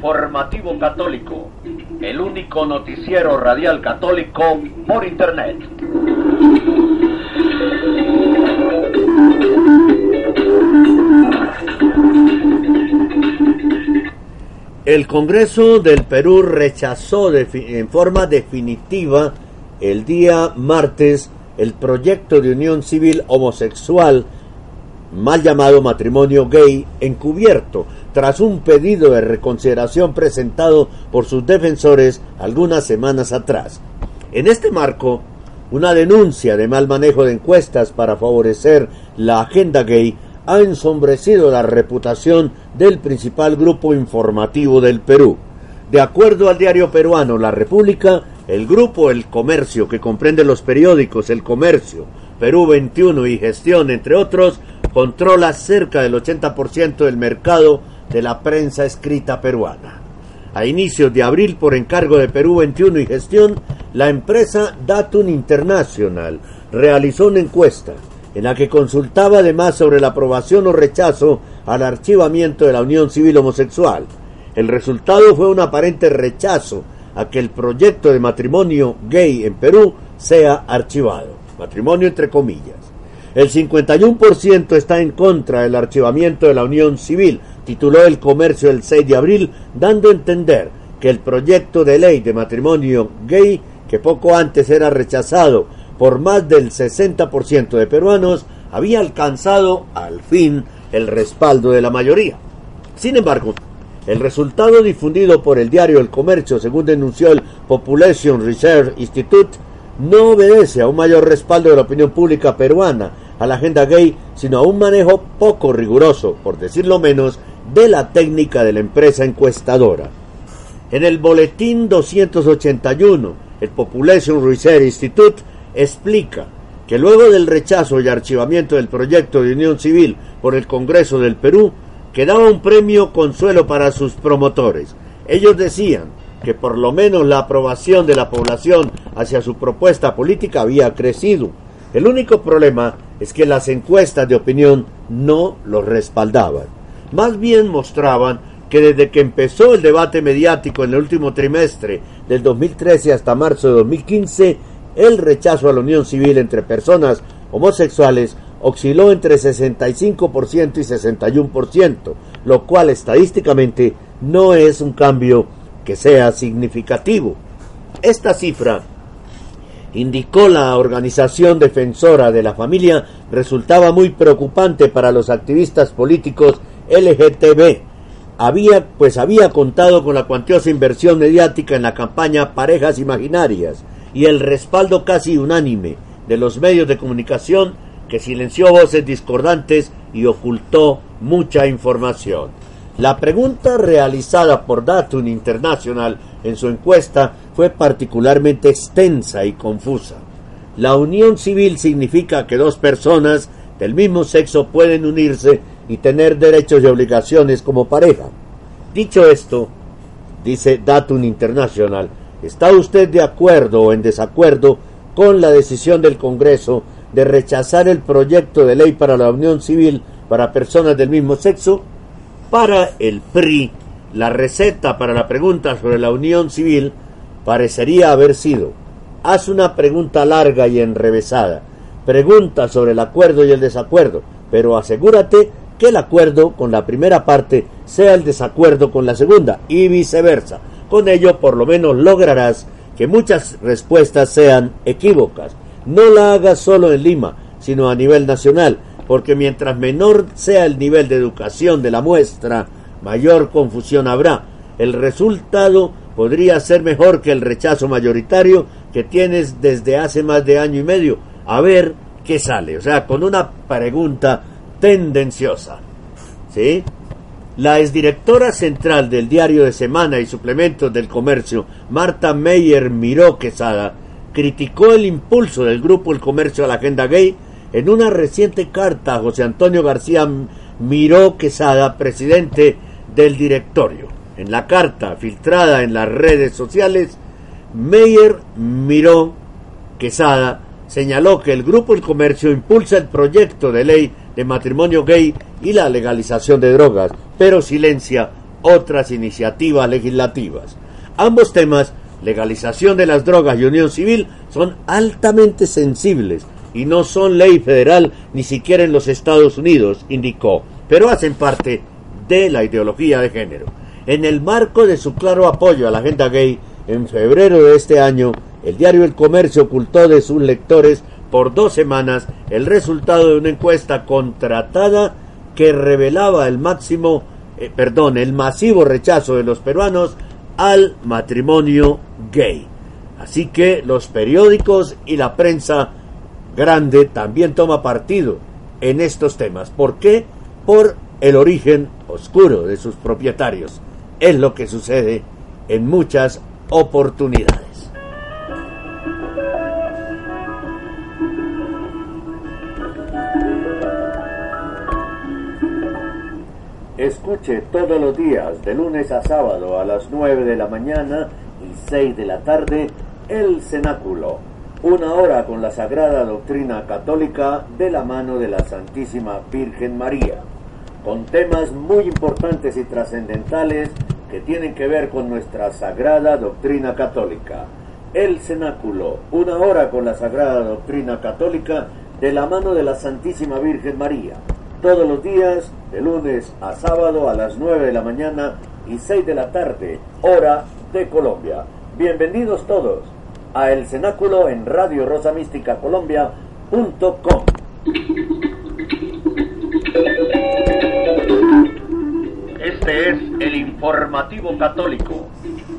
Speaker 1: informativo católico, el único noticiero radial católico por internet.
Speaker 2: El Congreso del Perú rechazó en forma definitiva el día martes el proyecto de unión civil homosexual, mal llamado matrimonio gay, encubierto, tras un pedido de reconsideración presentado por sus defensores algunas semanas atrás. En este marco, una denuncia de mal manejo de encuestas para favorecer la agenda gay ha ensombrecido la reputación del principal grupo informativo del Perú. De acuerdo al diario peruano La República, el grupo El Comercio, que comprende los periódicos El Comercio, Perú 21 y Gestión, entre otros, controla cerca del 80% del mercado de la prensa escrita peruana. A inicios de abril, por encargo de Perú 21 y Gestión, la empresa Datum International realizó una encuesta en la que consultaba además sobre la aprobación o rechazo al archivamiento de la unión civil homosexual. El resultado fue un aparente rechazo a que el proyecto de matrimonio gay en Perú sea archivado. Matrimonio entre comillas. El 51% está en contra del archivamiento de la unión civil, tituló el comercio el 6 de abril, dando a entender que el proyecto de ley de matrimonio gay, que poco antes era rechazado por más del 60% de peruanos, había alcanzado al fin el respaldo de la mayoría. Sin embargo, el resultado difundido por el diario El Comercio, según denunció el Population Research Institute, no obedece a un mayor respaldo de la opinión pública peruana a la agenda gay, sino a un manejo poco riguroso, por decirlo menos, de la técnica de la empresa encuestadora. En el boletín 281, el Population Research Institute explica que luego del rechazo y archivamiento del proyecto de unión civil por el Congreso del Perú, quedaba un premio consuelo para sus promotores. Ellos decían que por lo menos la aprobación de la población hacia su propuesta política había crecido. El único problema es que las encuestas de opinión no lo respaldaban. Más bien mostraban que desde que empezó el debate mediático en el último trimestre del 2013 hasta marzo de 2015, el rechazo a la unión civil entre personas homosexuales osciló entre 65% y 61%, lo cual estadísticamente no es un cambio que sea significativo. Esta cifra, indicó la organización defensora de la familia, resultaba muy preocupante para los activistas políticos LGTB. Había, pues había contado con la cuantiosa inversión mediática en la campaña Parejas Imaginarias, y el respaldo casi unánime de los medios de comunicación que silenció voces discordantes y ocultó mucha información. La pregunta realizada por Datum International en su encuesta fue particularmente extensa y confusa. La unión civil significa que dos personas del mismo sexo pueden unirse y tener derechos y obligaciones como pareja. Dicho esto, dice Datum International, ¿Está usted de acuerdo o en desacuerdo con la decisión del Congreso de rechazar el proyecto de ley para la unión civil para personas del mismo sexo? Para el PRI, la receta para la pregunta sobre la unión civil parecería haber sido, haz una pregunta larga y enrevesada, pregunta sobre el acuerdo y el desacuerdo, pero asegúrate que el acuerdo con la primera parte sea el desacuerdo con la segunda y viceversa. Con ello por lo menos lograrás que muchas respuestas sean equívocas. No la hagas solo en Lima, sino a nivel nacional, porque mientras menor sea el nivel de educación de la muestra, mayor confusión habrá. El resultado podría ser mejor que el rechazo mayoritario que tienes desde hace más de año y medio. A ver qué sale. O sea, con una pregunta tendenciosa. ¿sí? La exdirectora central del diario de Semana y Suplementos del Comercio, Marta Meyer Miró Quesada, criticó el impulso del grupo El Comercio a la agenda gay en una reciente carta José Antonio García Miró Quesada, presidente del directorio. En la carta filtrada en las redes sociales, Meyer Miró Quesada señaló que el Grupo El Comercio impulsa el proyecto de ley de matrimonio gay y la legalización de drogas, pero silencia otras iniciativas legislativas. Ambos temas, legalización de las drogas y unión civil, son altamente sensibles y no son ley federal ni siquiera en los Estados Unidos, indicó, pero hacen parte de la ideología de género. En el marco de su claro apoyo a la agenda gay, en febrero de este año, el diario El Comercio ocultó de sus lectores por dos semanas el resultado de una encuesta contratada que revelaba el máximo, eh, perdón, el masivo rechazo de los peruanos al matrimonio gay. Así que los periódicos y la prensa grande también toma partido en estos temas. ¿Por qué? Por el origen oscuro de sus propietarios. Es lo que sucede en muchas oportunidades. Escuche todos los días, de lunes a sábado, a las 9 de la mañana y 6 de la tarde, el Cenáculo. Una hora con la sagrada doctrina católica de la mano de la Santísima Virgen María, con temas muy importantes y trascendentales que tienen que ver con nuestra sagrada doctrina católica. El Cenáculo, una hora con la sagrada doctrina católica de la mano de la Santísima Virgen María todos los días, de lunes a sábado a las 9 de la mañana y 6 de la tarde, hora de Colombia. Bienvenidos todos a El Cenáculo en Radio Rosa Mística Colombia.com.
Speaker 1: Este es el Informativo Católico,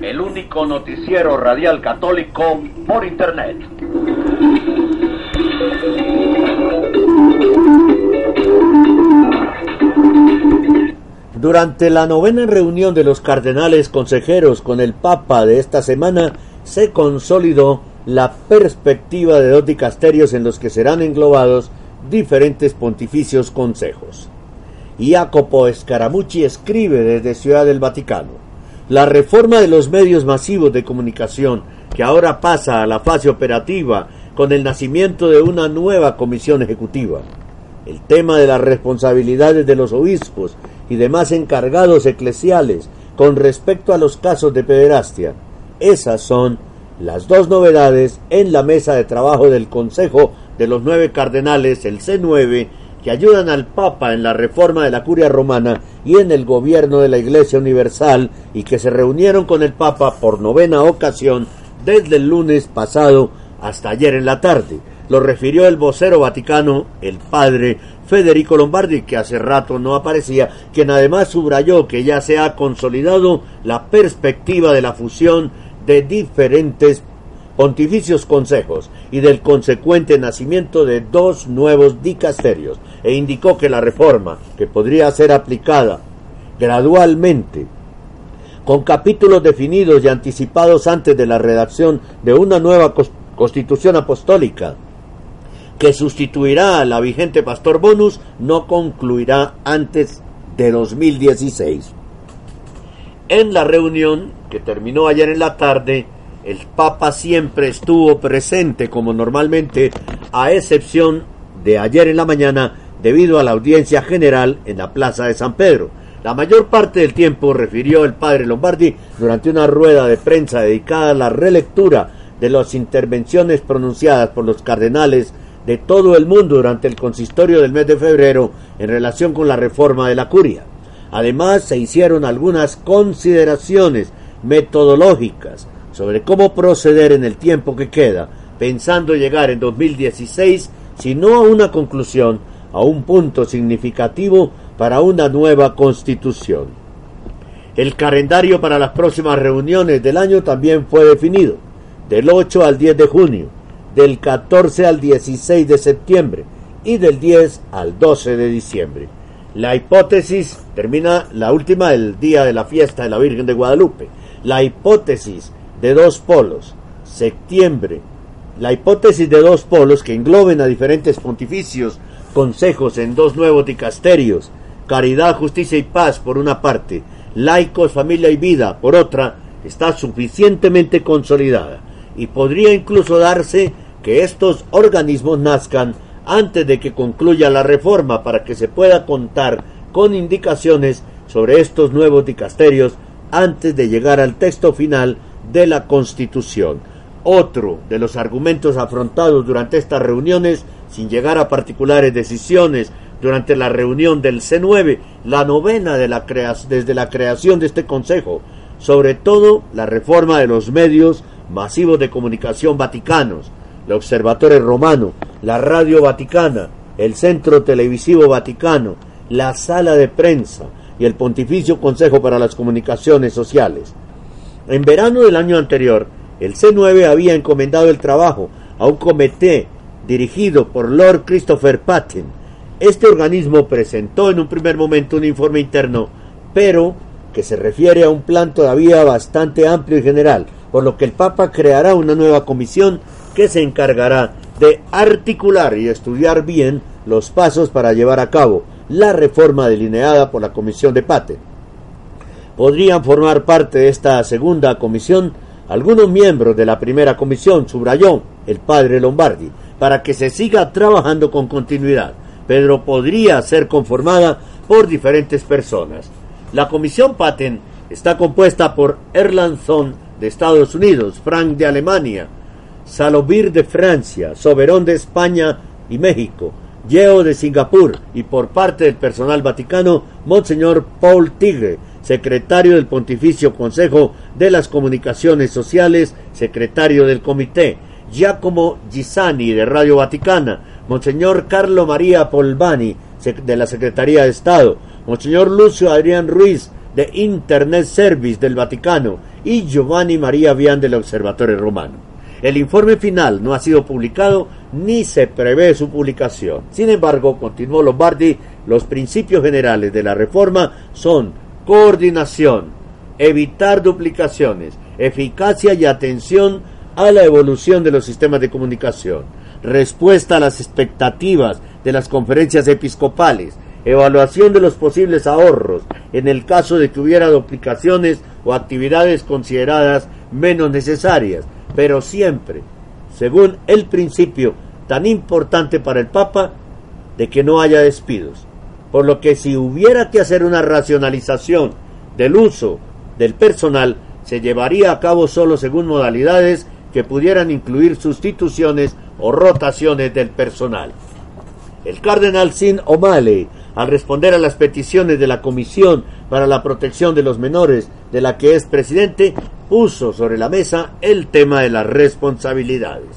Speaker 1: el único noticiero radial católico por Internet.
Speaker 2: Durante la novena reunión de los cardenales consejeros con el Papa de esta semana, se consolidó la perspectiva de dos dicasterios en los que serán englobados diferentes pontificios consejos. Jacopo Scaramucci escribe desde Ciudad del Vaticano, la reforma de los medios masivos de comunicación, que ahora pasa a la fase operativa con el nacimiento de una nueva comisión ejecutiva, el tema de las responsabilidades de los obispos y demás encargados eclesiales con respecto a los casos de pederastia. Esas son las dos novedades en la mesa de trabajo del Consejo de los Nueve Cardenales, el C9, que ayudan al Papa en la reforma de la curia romana y en el gobierno de la Iglesia Universal y que se reunieron con el Papa por novena ocasión desde el lunes pasado hasta ayer en la tarde. Lo refirió el vocero vaticano, el padre Federico Lombardi, que hace rato no aparecía, quien además subrayó que ya se ha consolidado la perspectiva de la fusión de diferentes pontificios consejos y del consecuente nacimiento de dos nuevos dicasterios, e indicó que la reforma, que podría ser aplicada gradualmente, con capítulos definidos y anticipados antes de la redacción de una nueva constitución apostólica, que sustituirá a la vigente Pastor Bonus no concluirá antes de 2016. En la reunión que terminó ayer en la tarde, el Papa siempre estuvo presente como normalmente, a excepción de ayer en la mañana debido a la audiencia general en la Plaza de San Pedro. La mayor parte del tiempo refirió el padre Lombardi durante una rueda de prensa dedicada a la relectura de las intervenciones pronunciadas por los cardenales de todo el mundo durante el consistorio del mes de febrero en relación con la reforma de la curia. Además, se hicieron algunas consideraciones metodológicas sobre cómo proceder en el tiempo que queda, pensando llegar en 2016, si no a una conclusión, a un punto significativo para una nueva constitución. El calendario para las próximas reuniones del año también fue definido, del 8 al 10 de junio, del 14 al 16 de septiembre y del 10 al 12 de diciembre. La hipótesis, termina la última el día de la fiesta de la Virgen de Guadalupe. La hipótesis de dos polos, septiembre, la hipótesis de dos polos que engloben a diferentes pontificios, consejos en dos nuevos dicasterios, caridad, justicia y paz por una parte, laicos, familia y vida por otra, está suficientemente consolidada. Y podría incluso darse que estos organismos nazcan antes de que concluya la reforma para que se pueda contar con indicaciones sobre estos nuevos dicasterios antes de llegar al texto final de la Constitución. Otro de los argumentos afrontados durante estas reuniones, sin llegar a particulares decisiones, durante la reunión del C9, la novena de la desde la creación de este Consejo, sobre todo la reforma de los medios masivos de comunicación vaticanos, el Observatorio Romano, la Radio Vaticana, el Centro Televisivo Vaticano, la Sala de Prensa y el Pontificio Consejo para las Comunicaciones Sociales. En verano del año anterior, el C9 había encomendado el trabajo a un comité dirigido por Lord Christopher Patten. Este organismo presentó en un primer momento un informe interno, pero que se refiere a un plan todavía bastante amplio y general, por lo que el Papa creará una nueva comisión que se encargará de articular y estudiar bien los pasos para llevar a cabo la reforma delineada por la Comisión de Pate. Podrían formar parte de esta segunda comisión algunos miembros de la primera comisión, subrayó el padre Lombardi, para que se siga trabajando con continuidad, pero podría ser conformada por diferentes personas. La comisión Paten está compuesta por Erlandson de Estados Unidos, Frank de Alemania, Salovir de Francia, Soberón de España y México, Yeo de Singapur y por parte del personal vaticano, Monseñor Paul Tigre, secretario del Pontificio Consejo de las Comunicaciones Sociales, secretario del Comité, Giacomo Gisani de Radio Vaticana, Monseñor Carlo María Polvani de la Secretaría de Estado, Monseñor Lucio Adrián Ruiz de Internet Service del Vaticano y Giovanni María Vian del Observatorio Romano. El informe final no ha sido publicado ni se prevé su publicación. Sin embargo, continuó Lombardi, los principios generales de la reforma son coordinación, evitar duplicaciones, eficacia y atención a la evolución de los sistemas de comunicación, respuesta a las expectativas de las conferencias episcopales, evaluación de los posibles ahorros en el caso de que hubiera duplicaciones o actividades consideradas menos necesarias, pero siempre según el principio tan importante para el Papa de que no haya despidos. Por lo que si hubiera que hacer una racionalización del uso del personal, se llevaría a cabo solo según modalidades que pudieran incluir sustituciones o rotaciones del personal. El cardenal Sin O'Malley, al responder a las peticiones de la Comisión para la Protección de los Menores, de la que es presidente, puso sobre la mesa el tema de las responsabilidades.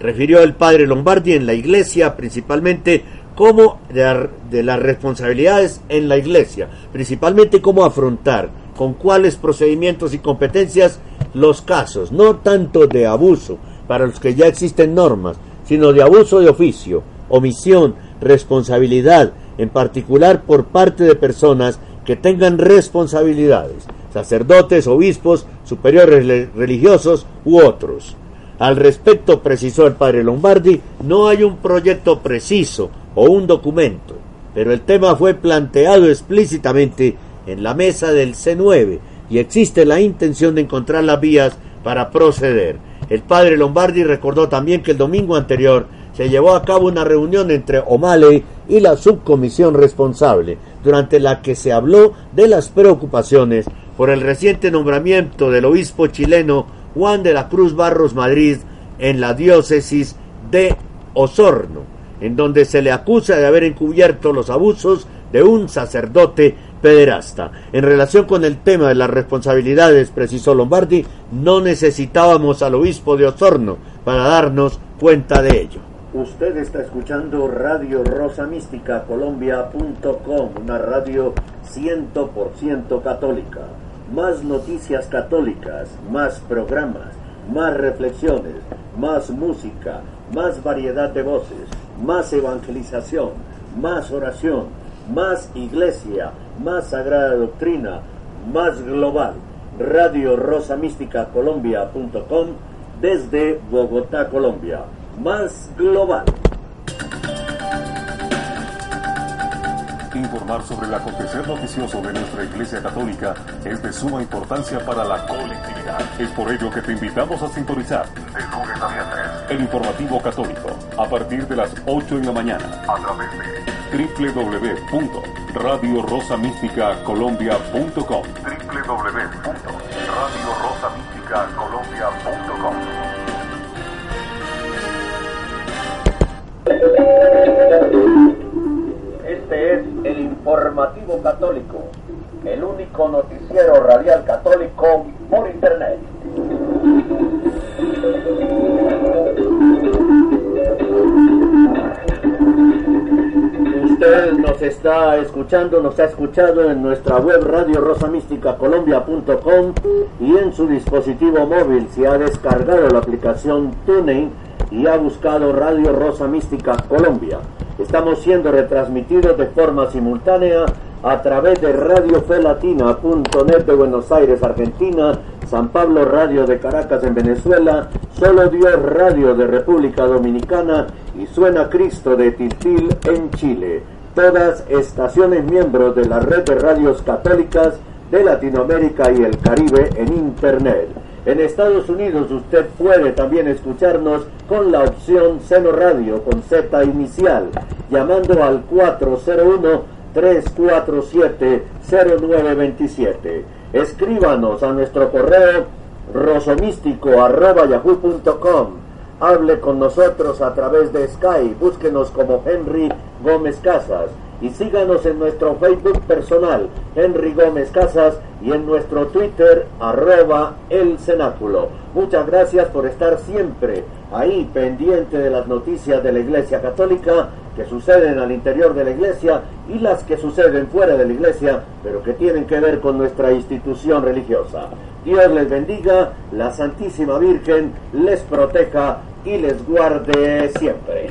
Speaker 2: Refirió el padre Lombardi en la iglesia principalmente como de, las responsabilidades en la iglesia, principalmente cómo afrontar, con cuáles procedimientos y competencias los casos, no tanto de abuso, para los que ya existen normas, sino de abuso de oficio, omisión, responsabilidad, en particular por parte de personas que tengan responsabilidades, sacerdotes, obispos, superiores religiosos u otros. Al respecto, precisó el padre Lombardi, no hay un proyecto preciso o un documento, pero el tema fue planteado explícitamente en la mesa del C9 y existe la intención de encontrar las vías para proceder. El padre Lombardi recordó también que el domingo anterior se llevó a cabo una reunión entre O'Malley y la subcomisión responsable, durante la que se habló de las preocupaciones por el reciente nombramiento del obispo chileno Juan de la Cruz Barros Madrid en la diócesis de Osorno, en donde se le acusa de haber encubierto los abusos de un sacerdote pederasta. En relación con el tema de las responsabilidades, precisó Lombardi, no necesitábamos al obispo de Osorno para darnos cuenta de ello. Usted está escuchando Radio Rosa Mística Colombia.com, una radio 100% católica. Más noticias católicas, más programas, más reflexiones, más música, más variedad de voces, más evangelización, más oración, más iglesia, más sagrada doctrina, más global. Radio Rosa Mística Colombia.com desde Bogotá, Colombia. Más global.
Speaker 3: Informar sobre el acontecer noticioso de nuestra Iglesia Católica es de suma importancia para la colectividad. Es por ello que te invitamos a sintonizar de a el informativo católico a partir de las 8 en la mañana a través de www.radiorosamísticacolombia.com www.radiorosamísticacolombia.com
Speaker 1: informativo católico, el único noticiero radial católico por internet.
Speaker 2: Usted nos está escuchando, nos ha escuchado en nuestra web radio rosamísticacolombia.com y en su dispositivo móvil si ha descargado la aplicación TuneIn y ha buscado Radio Rosa Mística Colombia. Estamos siendo retransmitidos de forma simultánea a través de radiofelatina.net de Buenos Aires, Argentina, San Pablo Radio de Caracas en Venezuela, Solo Dios Radio de República Dominicana y Suena Cristo de Tiltil en Chile. Todas estaciones miembros de la red de radios católicas de Latinoamérica y el Caribe en Internet. En Estados Unidos usted puede también escucharnos con la opción Seno Radio con Z inicial, llamando al 401-347-0927. Escríbanos a nuestro correo rosomístico.yahoo.com. Hable con nosotros a través de Skype, búsquenos como Henry Gómez Casas y síganos en nuestro Facebook personal, Henry Gómez Casas, y en nuestro Twitter, arroba el cenáculo. Muchas gracias por estar siempre ahí pendiente de las noticias de la Iglesia Católica que suceden al interior de la Iglesia y las que suceden fuera de la Iglesia, pero que tienen que ver con nuestra institución religiosa. Dios les bendiga, la Santísima Virgen les proteja y les guarde siempre.